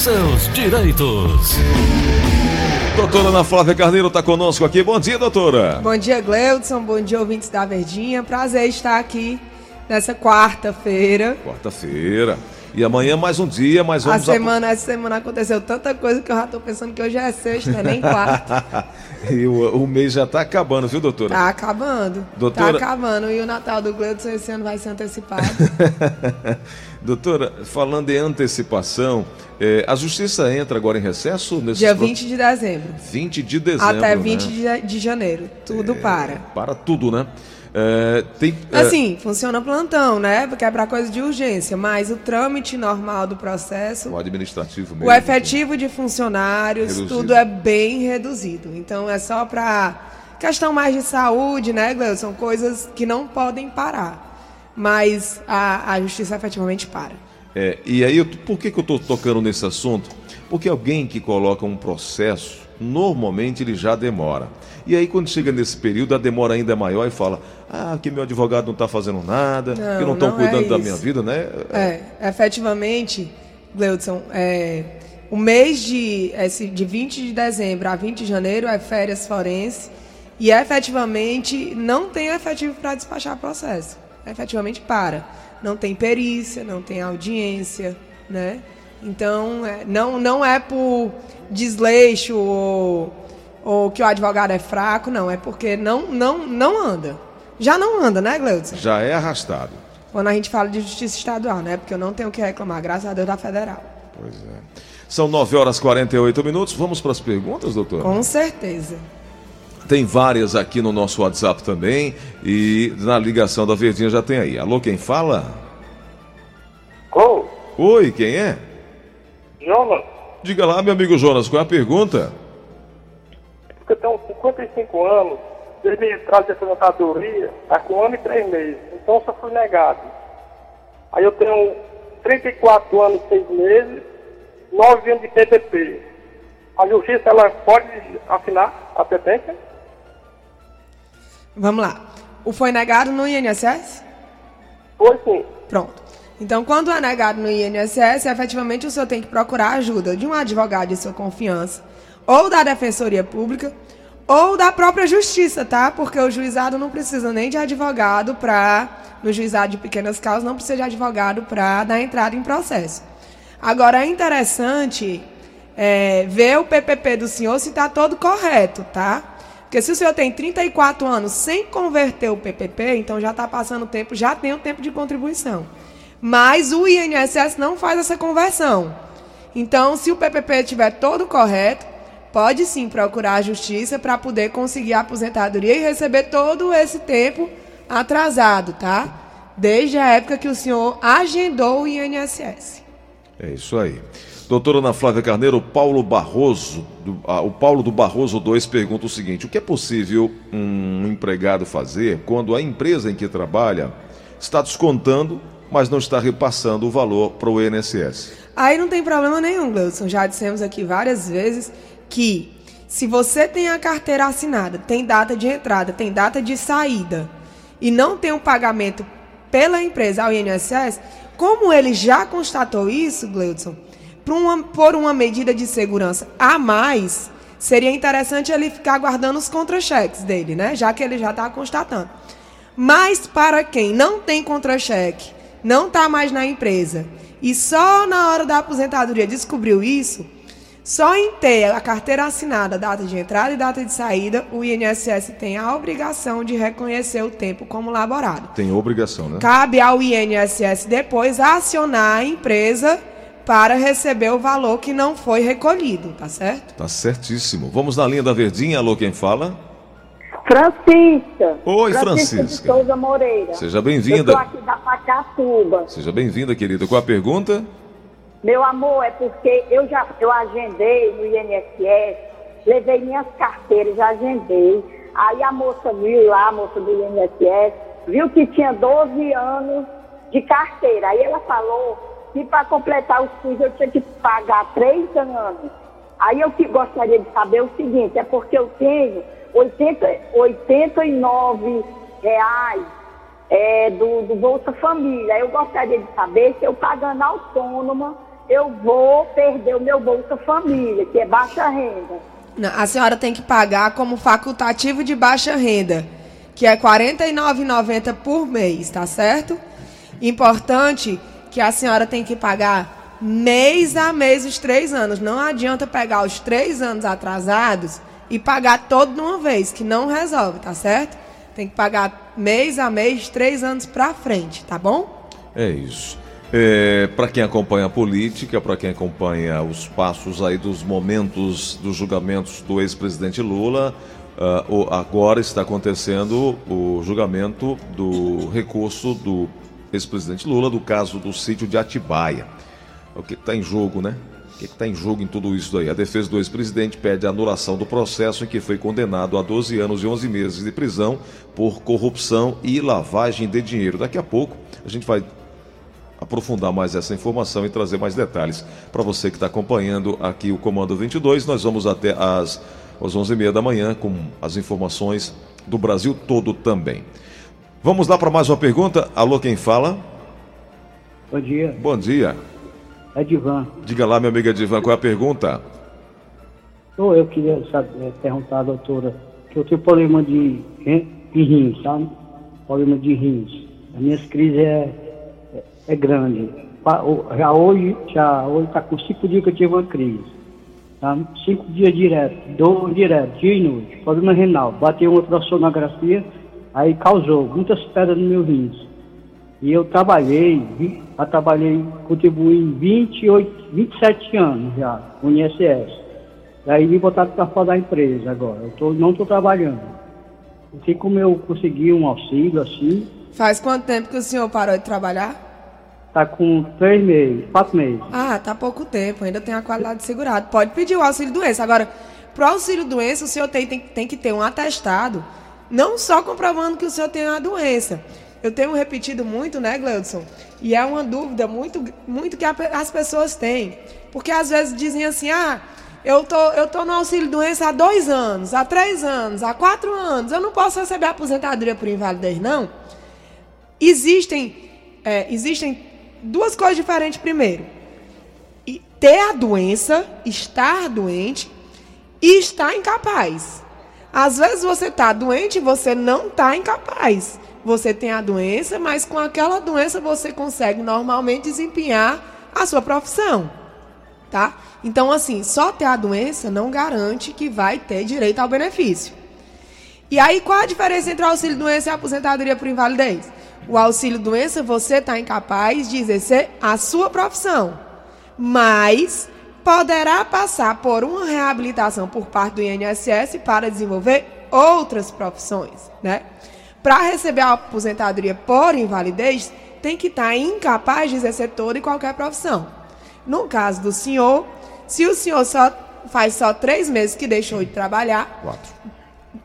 seus direitos. Doutora Ana Flávia Carneiro está conosco aqui. Bom dia, doutora. Bom dia, Gleudson. Bom dia, ouvintes da Verdinha. Prazer estar aqui nessa quarta-feira. Quarta-feira. E amanhã mais um dia, mas vamos... A semana, essa semana aconteceu tanta coisa que eu já estou pensando que hoje é sexta, né? nem quarta. e o, o, mês já está acabando, viu, doutora? Está acabando. Doutora... Tá acabando. E o Natal do Gleudson esse ano vai ser antecipado. doutora, falando em antecipação, é, a justiça entra agora em recesso? Nesse Dia 20 de dezembro. 20 de dezembro. Até 20 né? de, janeiro. Tudo é, para. Para tudo, né? É, tem, é... Assim, funciona plantão, né? Porque é para coisa de urgência, mas o trâmite normal do processo. O administrativo mesmo. O efetivo de funcionários, reduzido. tudo é bem reduzido. Então é só para questão mais de saúde, né, Gleu? São coisas que não podem parar. Mas a, a justiça efetivamente para. É, e aí, por que, que eu estou tocando nesse assunto? Porque alguém que coloca um processo, normalmente ele já demora. E aí, quando chega nesse período, a demora ainda é maior e fala: ah, que meu advogado não está fazendo nada, não, que não estão cuidando é da minha vida, né? É, efetivamente, Gleudson, é, o mês de, esse, de 20 de dezembro a 20 de janeiro é férias forense e efetivamente não tem efetivo para despachar processo. Efetivamente para. Não tem perícia, não tem audiência, né? Então, é, não, não é por desleixo ou ou que o advogado é fraco, não, é porque não, não, não anda. Já não anda, né, Gleudson? Já é arrastado. Quando a gente fala de justiça estadual, né? Porque eu não tenho o que reclamar, graças a Deus, da federal. Pois é. São 9 horas e 48 minutos. Vamos para as perguntas, doutor? Com certeza. Tem várias aqui no nosso WhatsApp também. E na ligação da Verdinha já tem aí. Alô, quem fala? Oi. Oi, quem é? Jonas. Diga lá, meu amigo Jonas, qual é a pergunta? eu tenho 55 anos, desde me trazer aposentadoria, está com um ano e três meses. Então só fui negado. Aí eu tenho 34 anos e seis meses, 9 anos de PPP. A justiça ela pode assinar a petência? Vamos lá. O foi negado no INSS? Foi sim. Pronto. Então, quando é negado no INSS, efetivamente o senhor tem que procurar ajuda de um advogado de sua confiança ou da Defensoria Pública ou da própria Justiça, tá? Porque o juizado não precisa nem de advogado para no juizado de pequenas causas não precisa de advogado para dar entrada em processo. Agora é interessante é, ver o PPP do senhor se está todo correto, tá? Porque se o senhor tem 34 anos sem converter o PPP, então já está passando o tempo, já tem o tempo de contribuição. Mas o INSS não faz essa conversão. Então, se o PPP estiver todo correto, pode sim procurar a justiça para poder conseguir a aposentadoria e receber todo esse tempo atrasado, tá? Desde a época que o senhor agendou o INSS. É isso aí. Doutora Ana Flávia Carneiro, Paulo Barroso, do, ah, o Paulo do Barroso 2 pergunta o seguinte: o que é possível um empregado fazer quando a empresa em que trabalha está descontando, mas não está repassando o valor para o INSS? Aí não tem problema nenhum, Gleudson. Já dissemos aqui várias vezes que se você tem a carteira assinada, tem data de entrada, tem data de saída e não tem um pagamento pela empresa ao INSS, como ele já constatou isso, Gleudson, por uma, por uma medida de segurança a mais, seria interessante ele ficar guardando os contra-cheques dele, né? Já que ele já está constatando. Mas para quem não tem contra-cheque, não está mais na empresa e só na hora da aposentadoria descobriu isso, só em ter a carteira assinada, data de entrada e data de saída, o INSS tem a obrigação de reconhecer o tempo como laborado. Tem obrigação, né? Cabe ao INSS depois acionar a empresa para receber o valor que não foi recolhido, tá certo? Tá certíssimo. Vamos na linha da Verdinha. Alô, quem fala? Francisca. Oi, Francisca. Francisca. De Souza Moreira. Seja bem-vinda. Eu aqui da Pacatuba. Seja bem-vinda, querida. Qual a pergunta? Meu amor, é porque eu já eu agendei no INSS, levei minhas carteiras, já agendei. Aí a moça viu lá, a moça do INSS, viu que tinha 12 anos de carteira. Aí ela falou que para completar os FIIs eu tinha que pagar 3 anos. Aí eu que gostaria de saber o seguinte, é porque eu tenho 80, 89 reais é, do, do Bolsa Família. Eu gostaria de saber se eu pagando autônoma eu vou perder o meu Bolsa Família, que é baixa renda. Não, a senhora tem que pagar como facultativo de baixa renda, que é R$ 49,90 por mês, tá certo? Importante que a senhora tem que pagar mês a mês os três anos. Não adianta pegar os três anos atrasados e pagar todo de uma vez, que não resolve, tá certo? Tem que pagar mês a mês, três anos pra frente, tá bom? É isso. É, para quem acompanha a política, para quem acompanha os passos aí dos momentos dos julgamentos do ex-presidente Lula, uh, agora está acontecendo o julgamento do recurso do ex-presidente Lula do caso do sítio de Atibaia. O que está em jogo, né? O que está em jogo em tudo isso daí? A defesa do ex-presidente pede a anulação do processo em que foi condenado a 12 anos e 11 meses de prisão por corrupção e lavagem de dinheiro. Daqui a pouco a gente vai aprofundar mais essa informação e trazer mais detalhes para você que está acompanhando aqui o Comando 22. Nós vamos até às, às 11h30 da manhã com as informações do Brasil todo também. Vamos lá para mais uma pergunta. Alô, quem fala? Bom dia. Bom dia. É Divan. Diga lá, meu amigo Divan, qual é a pergunta? Oh, eu queria saber, perguntar à doutora que eu tenho problema de, de rins, sabe? Problema de rins. As minhas crises é é grande. Já hoje, já hoje está com cinco dias que eu tive uma crise. Tá? Cinco dias direto, dor direto, dia e noite, problema renal. Bateu uma ultrassonografia, aí causou muitas pedras no meu rins. E eu trabalhei, já trabalhei, contribuí 28, 27 anos já no INSS. Daí me botaram para fora da empresa agora. Eu tô, não estou trabalhando. Não sei como eu consegui um auxílio assim. Faz quanto tempo que o senhor parou de trabalhar? Tá com três meses, quatro meses. Ah, tá pouco tempo, ainda tem a qualidade de segurado. Pode pedir o auxílio doença. Agora, pro auxílio doença, o senhor tem, tem, tem que ter um atestado, não só comprovando que o senhor tem a doença. Eu tenho repetido muito, né, Gleudson? E é uma dúvida muito, muito que as pessoas têm. Porque às vezes dizem assim, ah, eu tô, eu tô no auxílio doença há dois anos, há três anos, há quatro anos, eu não posso receber aposentadoria por invalidez, não. Existem, é, existem duas coisas diferentes primeiro. Ter a doença, estar doente e estar incapaz. Às vezes você está doente e você não está incapaz. Você tem a doença, mas com aquela doença você consegue normalmente desempenhar a sua profissão. Tá? Então, assim, só ter a doença não garante que vai ter direito ao benefício. E aí, qual a diferença entre o auxílio doença e a aposentadoria por invalidez? o auxílio doença, você está incapaz de exercer a sua profissão. Mas poderá passar por uma reabilitação por parte do INSS para desenvolver outras profissões, né? Para receber a aposentadoria por invalidez, tem que estar tá incapaz de exercer toda e qualquer profissão. No caso do senhor, se o senhor só faz só três meses que deixou de trabalhar, Quatro.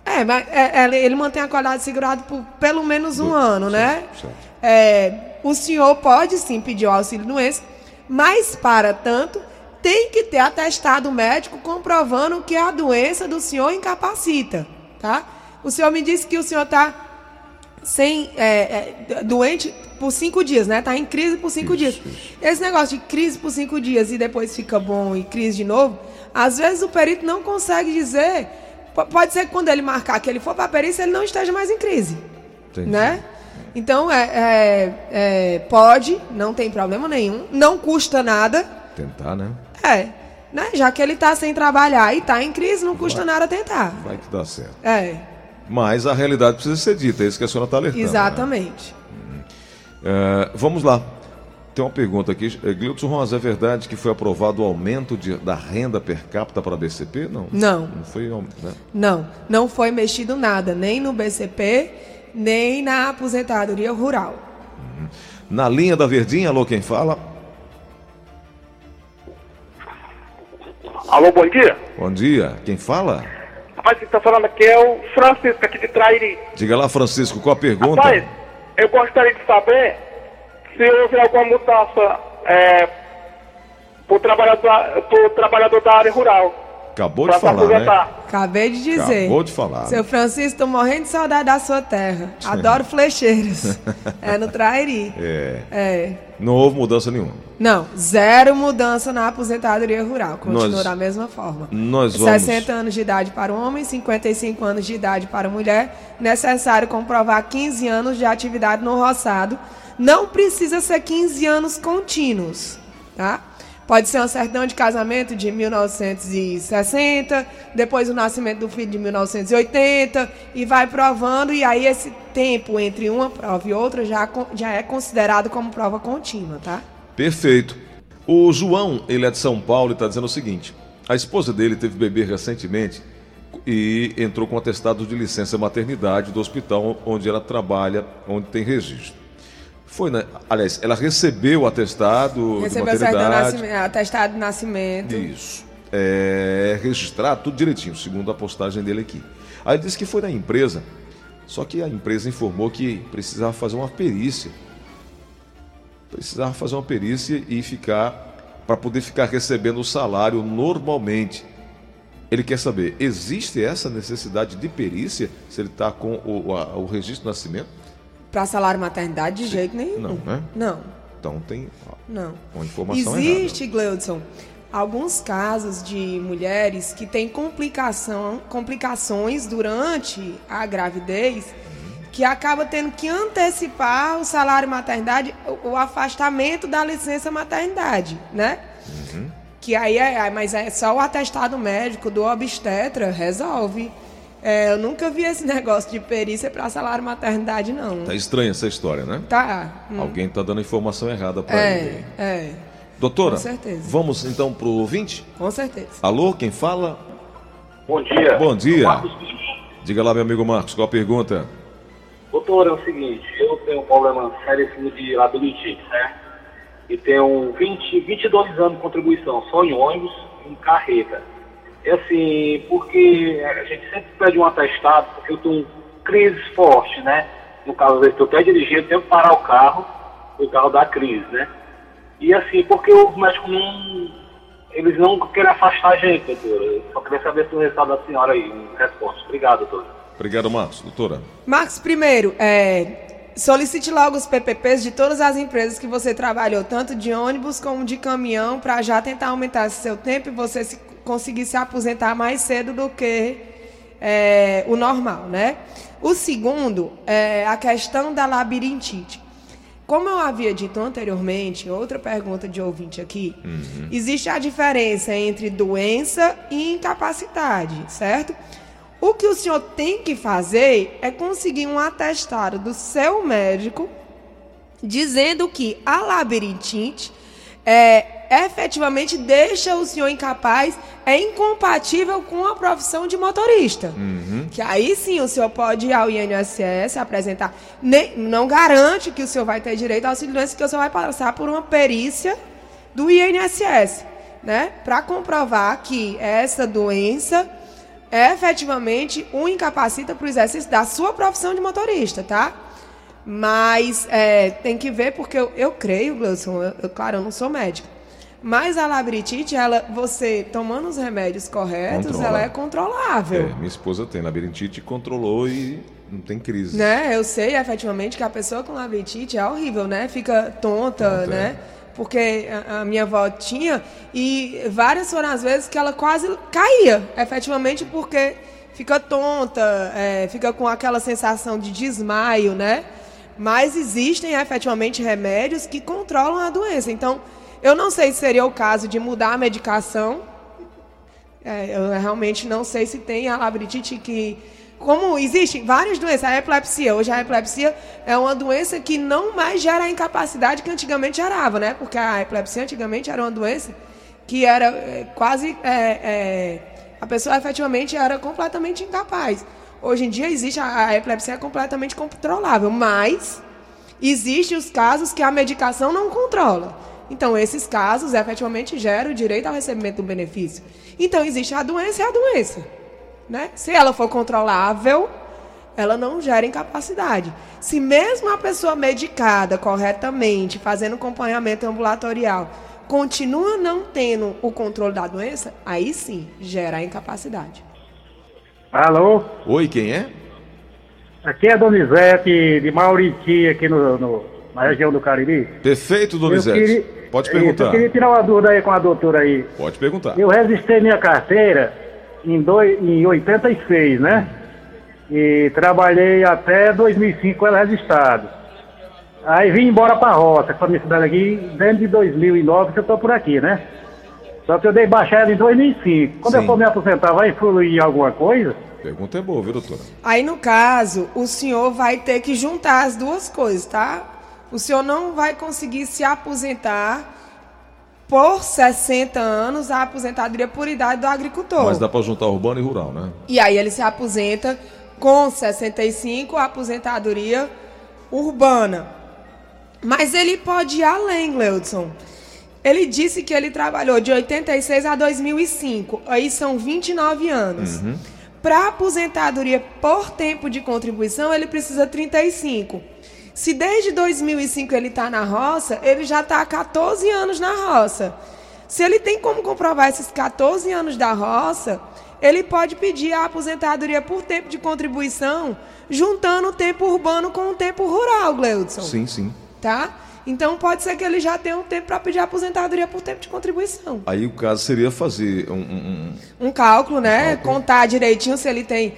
É, mas é, é, ele mantém a qualidade segurada por pelo menos um ano, né? É, o senhor pode sim pedir o auxílio doença, mas para tanto tem que ter atestado médico comprovando que a doença do senhor incapacita, tá? O senhor me disse que o senhor está sem é, é, doente por cinco dias, né? Está em crise por cinco isso, dias. Isso. Esse negócio de crise por cinco dias e depois fica bom e crise de novo, às vezes o perito não consegue dizer Pode ser que quando ele marcar que ele for para a perícia, ele não esteja mais em crise. Entendi. Né? Então, é, é, é, pode, não tem problema nenhum, não custa nada. Tentar, né? É. Né? Já que ele está sem trabalhar e está em crise, não custa vai, nada tentar. Vai que dá certo. É. Mas a realidade precisa ser dita, é isso que a senhora está alertando. Né? Exatamente. Né? Vamos lá. Tem uma pergunta aqui. É, Glilton Romas, é verdade que foi aprovado o aumento de, da renda per capita para a BCP? Não. Não. Não foi, né? não, não foi mexido nada, nem no BCP, nem na aposentadoria rural. Uhum. Na linha da Verdinha, alô, quem fala? Alô, bom dia. Bom dia. Quem fala? Rapaz, quem está falando aqui é o Francisco, aqui de Trairi. Diga lá, Francisco, qual a pergunta? Rapaz, eu gostaria de saber se houve alguma mudança é, para o trabalhador, trabalhador da área rural. Acabou de falar, né? Acabei de dizer. Acabou de falar. Seu Francisco, estou morrendo de saudade da sua terra. Adoro flecheiros. é no Trairi. É. É. Não houve mudança nenhuma. Não, zero mudança na aposentadoria rural. Continua Nós- da mesma forma. Nós vamos. 60 anos de idade para o homem, 55 anos de idade para a mulher. Necessário comprovar 15 anos de atividade no roçado. Não precisa ser 15 anos contínuos, tá? Pode ser uma certidão de casamento de 1960, depois o nascimento do filho de 1980, e vai provando, e aí esse tempo entre uma prova e outra já, já é considerado como prova contínua, tá? Perfeito. O João, ele é de São Paulo e está dizendo o seguinte: a esposa dele teve bebê recentemente e entrou com atestado de licença maternidade do hospital onde ela trabalha, onde tem registro. Foi, né? Aliás, ela recebeu o atestado Recebeu de maternidade. nascimento, atestado de nascimento. Isso. É, registrado tudo direitinho, segundo a postagem dele aqui. Aí ele disse que foi na empresa, só que a empresa informou que precisava fazer uma perícia. Precisava fazer uma perícia e ficar, para poder ficar recebendo o salário normalmente. Ele quer saber, existe essa necessidade de perícia se ele está com o, a- o registro de nascimento? Para salário maternidade, de jeito nenhum. Não, né? Não, Então tem não. uma informação Existe, Gleudson, alguns casos de mulheres que têm complicação, complicações durante a gravidez que acaba tendo que antecipar o salário maternidade, o, o afastamento da licença maternidade, né? Que aí é, mas é só o atestado médico do obstetra resolve. É, eu nunca vi esse negócio de perícia para salário maternidade, não. Tá estranha essa história, né? Tá. hum. Alguém está dando informação errada para ele. É, é, Doutora, Com certeza. vamos então pro ouvinte? com certeza. Alô, quem fala? Bom dia. Bom dia. Marcos. Diga lá, meu amigo Marcos, qual a pergunta? Doutor, é o seguinte, eu tenho um problema seríssimo de labirintite, certo? E tenho 20, 22 anos de contribuição, só em ônibus e em carreta. É assim, porque a gente sempre pede um atestado, porque eu tenho crises fortes, né? No caso, às vezes, eu até dirigindo, eu tenho que parar o carro, o carro dá crise, né? E assim, porque os médicos não. Eles não querem afastar a gente, doutora. Eu só queria saber se o resultado da senhora aí, em resposta. Obrigado, doutora. Obrigado, Marcos. Doutora, Marcos, primeiro, é, solicite logo os PPPs de todas as empresas que você trabalhou, tanto de ônibus como de caminhão, para já tentar aumentar seu tempo e você se- conseguir se aposentar mais cedo do que é, o normal, né? O segundo é a questão da labirintite. Como eu havia dito anteriormente, outra pergunta de ouvinte aqui, existe a diferença entre doença e incapacidade, certo? O que o senhor tem que fazer é conseguir um atestado do seu médico dizendo que a labirintite é, efetivamente deixa o senhor incapaz, é incompatível com a profissão de motorista. Que aí sim o senhor pode ir ao INSS apresentar. Nem- não garante que o senhor vai ter direito ao auxílio doença, que o senhor vai passar por uma perícia do INSS, né? Para comprovar que essa doença efetivamente um incapacita para o exercício da sua profissão de motorista, tá? Mas é, tem que ver, porque eu, eu creio, Gleison, eu, eu- claro, eu não sou médica. Mas a labirintite, ela, você tomando os remédios corretos, Controla. ela é é, controlável. minha esposa tem labirintite, controlou e não tem crise. Né? Eu sei efetivamente que a pessoa com labirintite é horrível, né? Fica tonta, Tonta, né? Porque a, minha avó tinha e várias foram as vezes que ela quase caía, efetivamente porque fica tonta, é, fica com aquela sensação de desmaio, né? Mas existem efetivamente remédios que controlam a doença. Então, eu não sei se seria o caso de mudar a medicação, é, eu realmente não sei se tem a labirintite que. Como existem várias doenças, a epilepsia. Hoje a epilepsia é uma doença que não mais gera a incapacidade que antigamente gerava, né? Porque a epilepsia antigamente era uma doença que era é, quase. é, é, a pessoa efetivamente era completamente incapaz. Hoje em dia existe a, a epilepsia é completamente controlável, mas Existem os casos que a medicação não controla. Então, esses casos efetivamente geram o direito ao recebimento do benefício. Então, existe a doença e a doença. Né? Se ela for controlável, ela não gera incapacidade. Se mesmo a pessoa medicada corretamente, fazendo acompanhamento ambulatorial, continua não tendo o controle da doença, aí sim gera a incapacidade. Alô? Oi, quem é? Aqui é Donizete de Mauriti, aqui no, no- na região do Cariri. Perfeito, Donizete. queria- Pode Isso, perguntar. Eu queria tirar uma dúvida aí com a doutora aí. Pode perguntar. Eu registrei minha carteira em, dois, em 86, né? E trabalhei até 2005 com ela registrado. Aí vim embora pra roça, com a minha cidade aqui, dentro de 2009 que eu tô por aqui, né? Só que eu dei baixa ela em 2005. Quando Sim. eu for me aposentar, vai influir em alguma coisa? Pergunta é boa, viu, doutora? Aí, no caso, o senhor vai ter que juntar as duas coisas, tá? O senhor não vai conseguir se aposentar por 60 anos a aposentadoria por idade do agricultor. Mas dá pra juntar urbano e rural, né? E aí ele se aposenta com 65 a aposentadoria urbana. Mas ele pode ir além, Gleudson. Ele disse que ele trabalhou de 86 a 2005. Aí são 29 anos. Para aposentadoria por tempo de contribuição, ele precisa 35. Se desde 2005 ele está na roça, ele já está há 14 anos na roça. Se ele tem como comprovar esses 14 anos da roça, ele pode pedir a aposentadoria por tempo de contribuição, juntando o tempo urbano com o tempo rural, Gleudson. Sim, sim. Tá? Então pode ser que ele já tenha um tempo para pedir aposentadoria por tempo de contribuição. Aí o caso seria fazer um. um- um- Um cálculo, né? Contar direitinho se ele tem.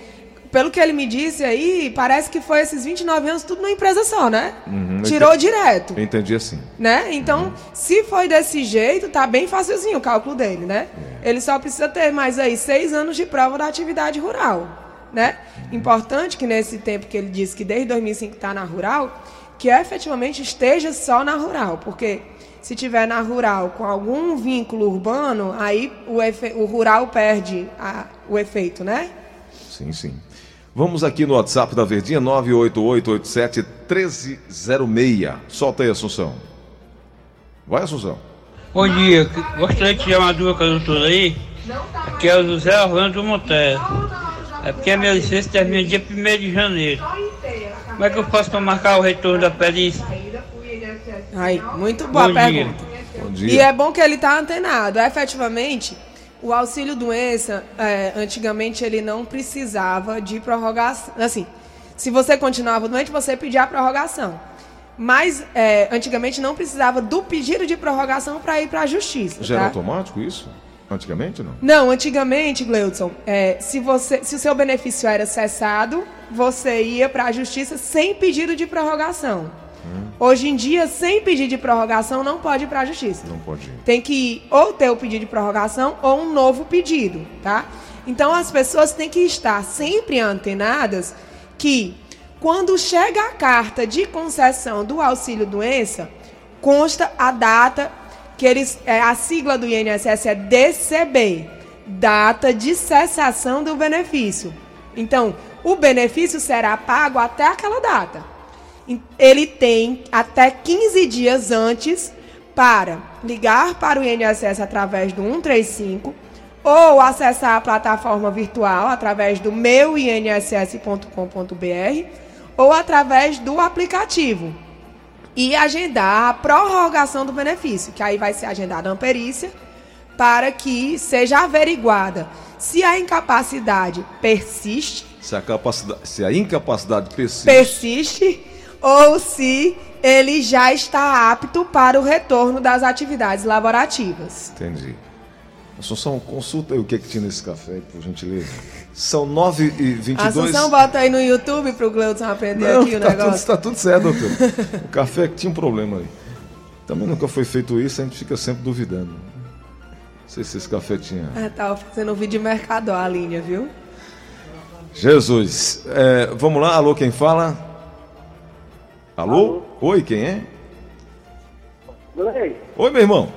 Pelo que ele me disse aí, parece que foi esses 29 anos tudo numa empresa só, né? Uhum, Tirou eu direto. Eu entendi assim. né? Então, se foi desse jeito, tá bem facilzinho o cálculo dele, né? Ele só precisa ter mais aí seis anos de prova da atividade rural, né? Importante que nesse tempo que ele disse que desde 2005 está na rural, que efetivamente esteja só na rural, porque se tiver na rural com algum vínculo urbano, aí o, efe- o rural perde a- o efeito, né? Sim, sim. Vamos aqui no WhatsApp da Verdinha, 98887-1306. Solta aí, Assunção. Vai, Assunção. Bom dia, gostaria de tirar uma dúvida com a doutora aí. Aqui é o José Orlando Monteiro. É porque a minha licença termina dia 1 de janeiro. Como é que eu faço para marcar o retorno da perícia? Aí, muito boa Bom dia. pergunta. Bom E dia. é bom que ele está antenado. Efetivamente, o auxílio doença, é, antigamente ele não precisava de prorrogação. Assim, se você continuava doente, você pedia a prorrogação. Mas é, antigamente não precisava do pedido de prorrogação para ir para a justiça. Já era tá? automático isso? Antigamente não? Não, antigamente, Gleudson, é, se, você, se o seu benefício era cessado, você ia para a justiça sem pedido de prorrogação. Hoje em dia, sem pedido de prorrogação, não pode ir para a justiça. Não pode ir. Tem que ou ter o pedido de prorrogação ou um novo pedido, tá? Então as pessoas têm que estar sempre antenadas que quando chega a carta de concessão do auxílio doença, consta a data que eles é, a sigla do INSS é DCB, data de cessação do benefício. Então, o benefício será pago até aquela data. Ele tem até 15 dias antes para ligar para o INSS através do 135 ou acessar a plataforma virtual através do meuinss.com.br ou através do aplicativo. E agendar a prorrogação do benefício, que aí vai ser agendada uma perícia para que seja averiguada se a incapacidade persiste. Se a, capacidade, se a incapacidade persiste, persiste ou se ele já está apto para o retorno das atividades laborativas. Entendi. Assunção, consulta aí o que, é que tinha nesse café, por gentileza. São 9h22. Assunção, bota aí no YouTube para o Gleudson aprender Não, aqui o tá, tudo, negócio. tá tudo certo, doutor. O café é que tinha um problema aí. Também nunca foi feito isso, a gente fica sempre duvidando. Não sei se esse café tinha. Ah, tava fazendo um vídeo de mercador a linha, viu? Jesus. É, vamos lá, alô, quem fala? Alô? Oi, quem é? Oi, meu irmão.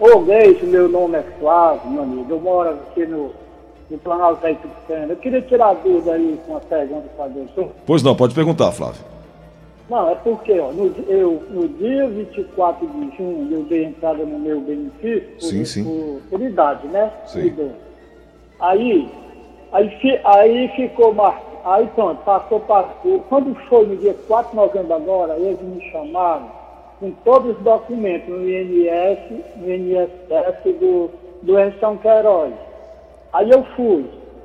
ô meu nome é Flávio, meu amigo. Eu moro aqui no, no Planalto da Itupicana. Eu queria tirar a dúvida aí com uma pergunta para doutor. Pois não, pode perguntar, Flávio. Não, é porque, ó, no, eu, no dia 24 de junho eu dei entrada no meu benefício por, Sim, sim. por, por idade, né? Sim. Aí, aí, aí ficou mar... Aí pronto, passou, passou. Quando foi no dia 4 de novembro agora, eles me chamaram com todos os documentos no INS, no INSS do, do São Queiroz. Aí eu fui.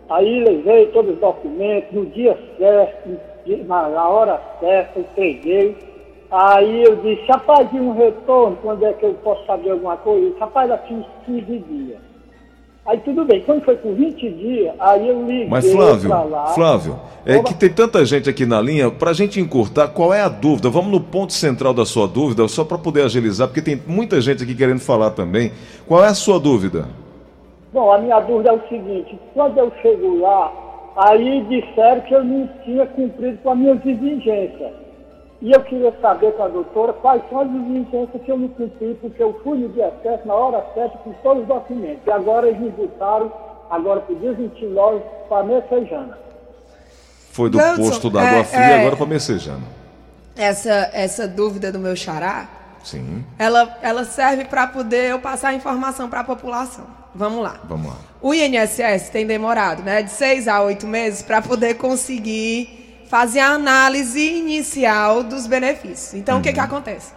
Aí levei todos os documentos no dia certo, na, hora certa, entreguei. Aí eu disse, rapaz, e um retorno, quando é que eu posso saber alguma coisa? Rapaz, daqui uns 15 dias. Aí tudo bem, quando foi por 20 dias, aí eu liguei Mas Flávio, lá. Flávio, é que tem tanta gente aqui na linha, pra gente encurtar, qual é a dúvida? Vamos no ponto central da sua dúvida, só para poder agilizar, porque tem muita gente aqui querendo falar também. Qual é a sua dúvida? Bom, a minha dúvida é o seguinte, quando eu chego lá, aí disseram que eu não tinha cumprido com as minhas exigências. E eu queria saber com a doutora quais são as exigências que eu não cumpri, porque eu fui no dia certo, na hora certa, com todos os documentos. E agora eles me botaram, agora por dia 29, para Messejana. Foi do posto da água é, fria é. agora para Messejana. Essa, essa dúvida do meu xará, Sim, ela, ela serve para poder eu passar a informação para a população. Vamos lá. vamos lá. O INSS tem demorado, né, de seis a oito meses para poder conseguir fazer a análise inicial dos benefícios. Então, o que que acontece?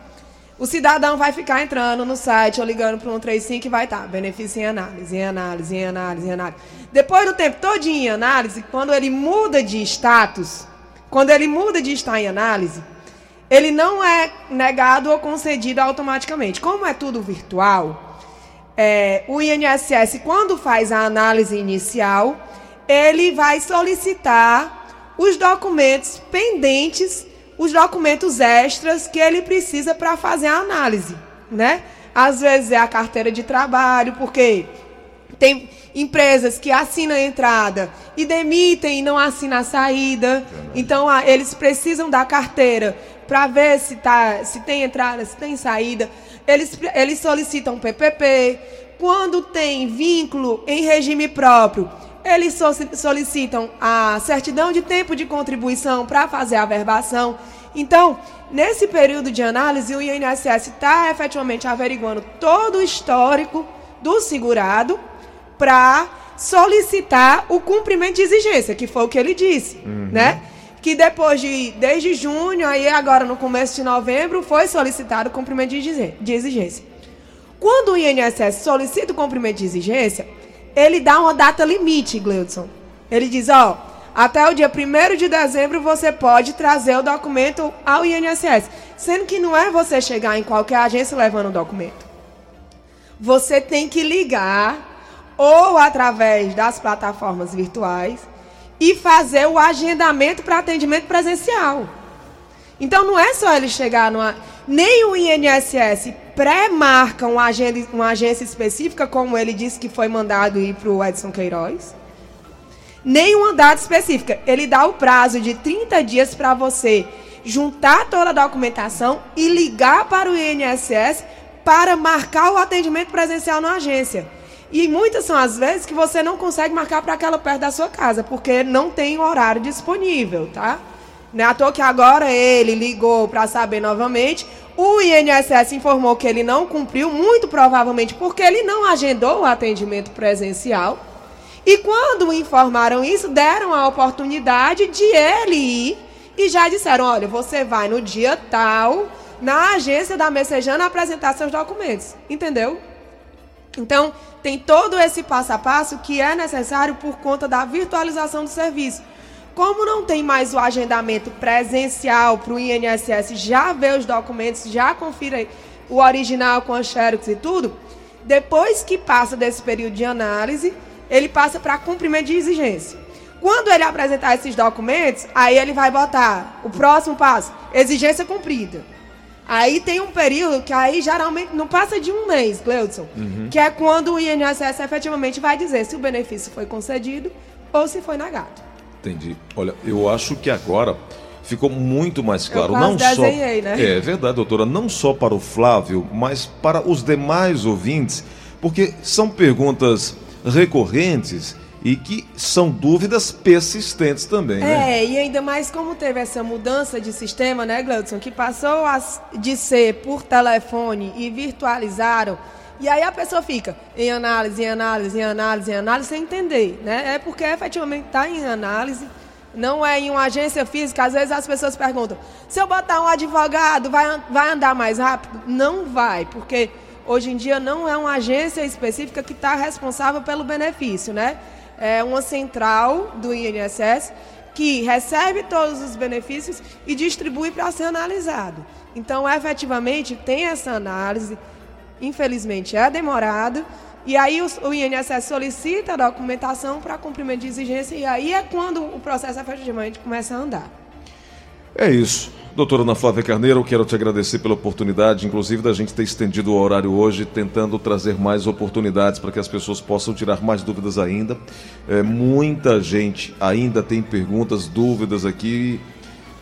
O cidadão vai ficar entrando no site ou ligando para um 135 e vai estar benefício em análise, em análise, em análise, em análise. Depois do tempo todinho em análise, quando ele muda de status, quando ele muda de estar em análise, ele não é negado ou concedido automaticamente. Como é tudo virtual, é, o INSS, quando faz a análise inicial, ele vai solicitar os documentos pendentes, os documentos extras que ele precisa para fazer a análise, né? Às vezes é a carteira de trabalho, porque tem empresas que assinam a entrada e demitem e não assinam a saída. Então, a- eles precisam da carteira para ver se, tá, se tem entrada, se tem saída. Eles, eles solicitam PPP. Quando tem vínculo em regime próprio, eles so- solicitam a certidão de tempo de contribuição para fazer a verbação. Então, nesse período de análise, o INSS está efetivamente averiguando todo o histórico do segurado para solicitar o cumprimento de exigência, que foi o que ele disse, né? Que depois de, desde junho, aí agora no começo de novembro, foi solicitado o cumprimento de exigência. Quando o INSS solicita o cumprimento de exigência, ele dá uma data limite, Gleudson. Ele diz, ó, até o dia 1 de dezembro você pode trazer o documento ao INSS. Sendo que não é você chegar em qualquer agência levando o documento. Você tem que ligar ou através das plataformas virtuais e fazer o agendamento para atendimento presencial. Então não é só ele chegar numa. Nem o INSS pré-marca uma agenda- uma agência específica, como ele disse que foi mandado ir para o Edson Queiroz. Nem uma data específica. Ele dá o prazo de 30 dias para você juntar toda a documentação e ligar para o INSS para marcar o atendimento presencial na agência. E muitas são as vezes que você não consegue marcar para aquela perto da sua casa, porque não tem horário disponível, tá? Não é à toa que agora ele ligou para saber novamente. O INSS informou que ele não cumpriu, muito provavelmente porque ele não agendou o atendimento presencial. E quando informaram isso, deram a oportunidade de ele ir e já disseram: olha, você vai no dia tal, na agência da Messejana, apresentar seus documentos. Entendeu? Então, tem todo esse passo a passo que é necessário por conta da virtualização do serviço. Como não tem mais o agendamento presencial para o INSS já ver os documentos, já confira o original com a xerox e tudo, depois que passa desse período de análise, ele passa para cumprimento de exigência. Quando ele apresentar esses documentos, aí ele vai botar o próximo passo, exigência cumprida. Aí tem um período que aí geralmente não passa de um mês, Gleudson, que é quando o INSS efetivamente vai dizer se o benefício foi concedido ou se foi negado. Entendi. Olha, eu acho que agora ficou muito mais claro. não desenhei, só. né? É verdade, doutora. Não só para o Flávio, mas para os demais ouvintes, porque são perguntas recorrentes e que são dúvidas persistentes também, né? É, e ainda mais como teve essa mudança de sistema, né, Gleudson, que passou a de ser por telefone e virtualizaram. E aí a pessoa fica em análise, em análise, em análise, em análise, sem entender, né? É porque efetivamente está em análise, não é em uma agência física. Às vezes as pessoas perguntam: se eu botar um advogado, vai, vai andar mais rápido? Não vai, porque hoje em dia não é uma agência específica que está responsável pelo benefício, né? É uma central do INSS que recebe todos os benefícios e distribui para ser analisado. Então, efetivamente, tem essa análise, infelizmente é demorado, e aí o, INSS solicita a documentação para cumprimento de exigência, e aí é quando o processo efetivamente começa a andar. É isso. Doutora Ana Flávia Carneiro, quero te agradecer pela oportunidade, inclusive da gente ter estendido o horário hoje, tentando trazer mais oportunidades para que as pessoas possam tirar mais dúvidas ainda. É, muita gente ainda tem perguntas, dúvidas aqui.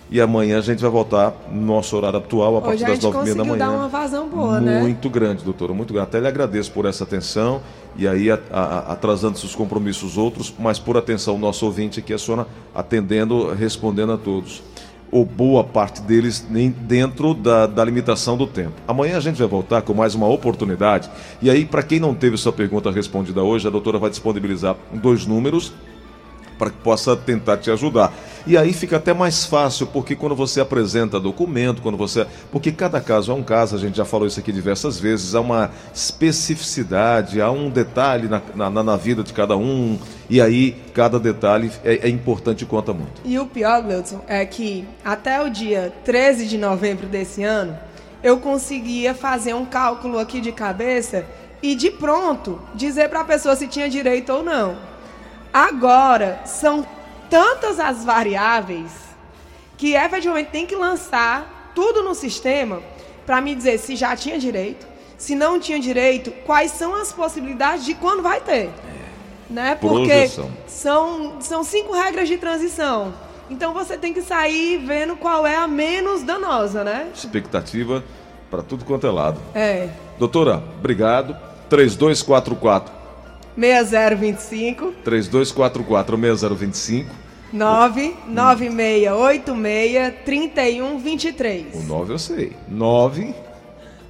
E amanhã a gente vai voltar no nosso horário atual, a partir das nove e meia da manhã. dar uma vazão boa, né? Muito grande, doutora, muito grande. Até lhe agradeço por essa atenção e aí atrasando seus compromissos outros, mas por atenção, nosso ouvinte aqui, a senhora atendendo, respondendo a todos. Ou boa parte deles nem dentro da, da limitação do tempo. Amanhã a gente vai voltar com mais uma oportunidade. E aí, para quem não teve sua pergunta respondida hoje, a doutora vai disponibilizar dois números para que possa tentar te ajudar. E aí fica até mais fácil, porque quando você apresenta documento, quando você. Porque cada caso é um caso, a gente já falou isso aqui diversas vezes, há uma especificidade, há um detalhe na, na, na vida de cada um, e aí cada detalhe é, é importante e conta muito. E o pior, Gleudson, é que até o dia 13 de novembro desse ano, eu conseguia fazer um cálculo aqui de cabeça e de pronto dizer para a pessoa se tinha direito ou não. Agora, são tantas as variáveis que efetivamente tem que lançar tudo no sistema para me dizer se já tinha direito, se não tinha direito, quais são as possibilidades de quando vai ter. Né? Porque são, são cinco regras de transição. Então você tem que sair vendo qual é a menos danosa, né? Expectativa para tudo quanto é lado. É. Doutora, obrigado. 3244 6025 3244 6025 99686 3123. O 9 eu sei. 9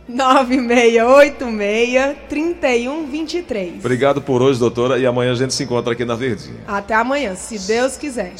9686 3123. Obrigado por hoje, doutora, e amanhã a gente se encontra aqui na Verdinha. Até amanhã, se Deus quiser.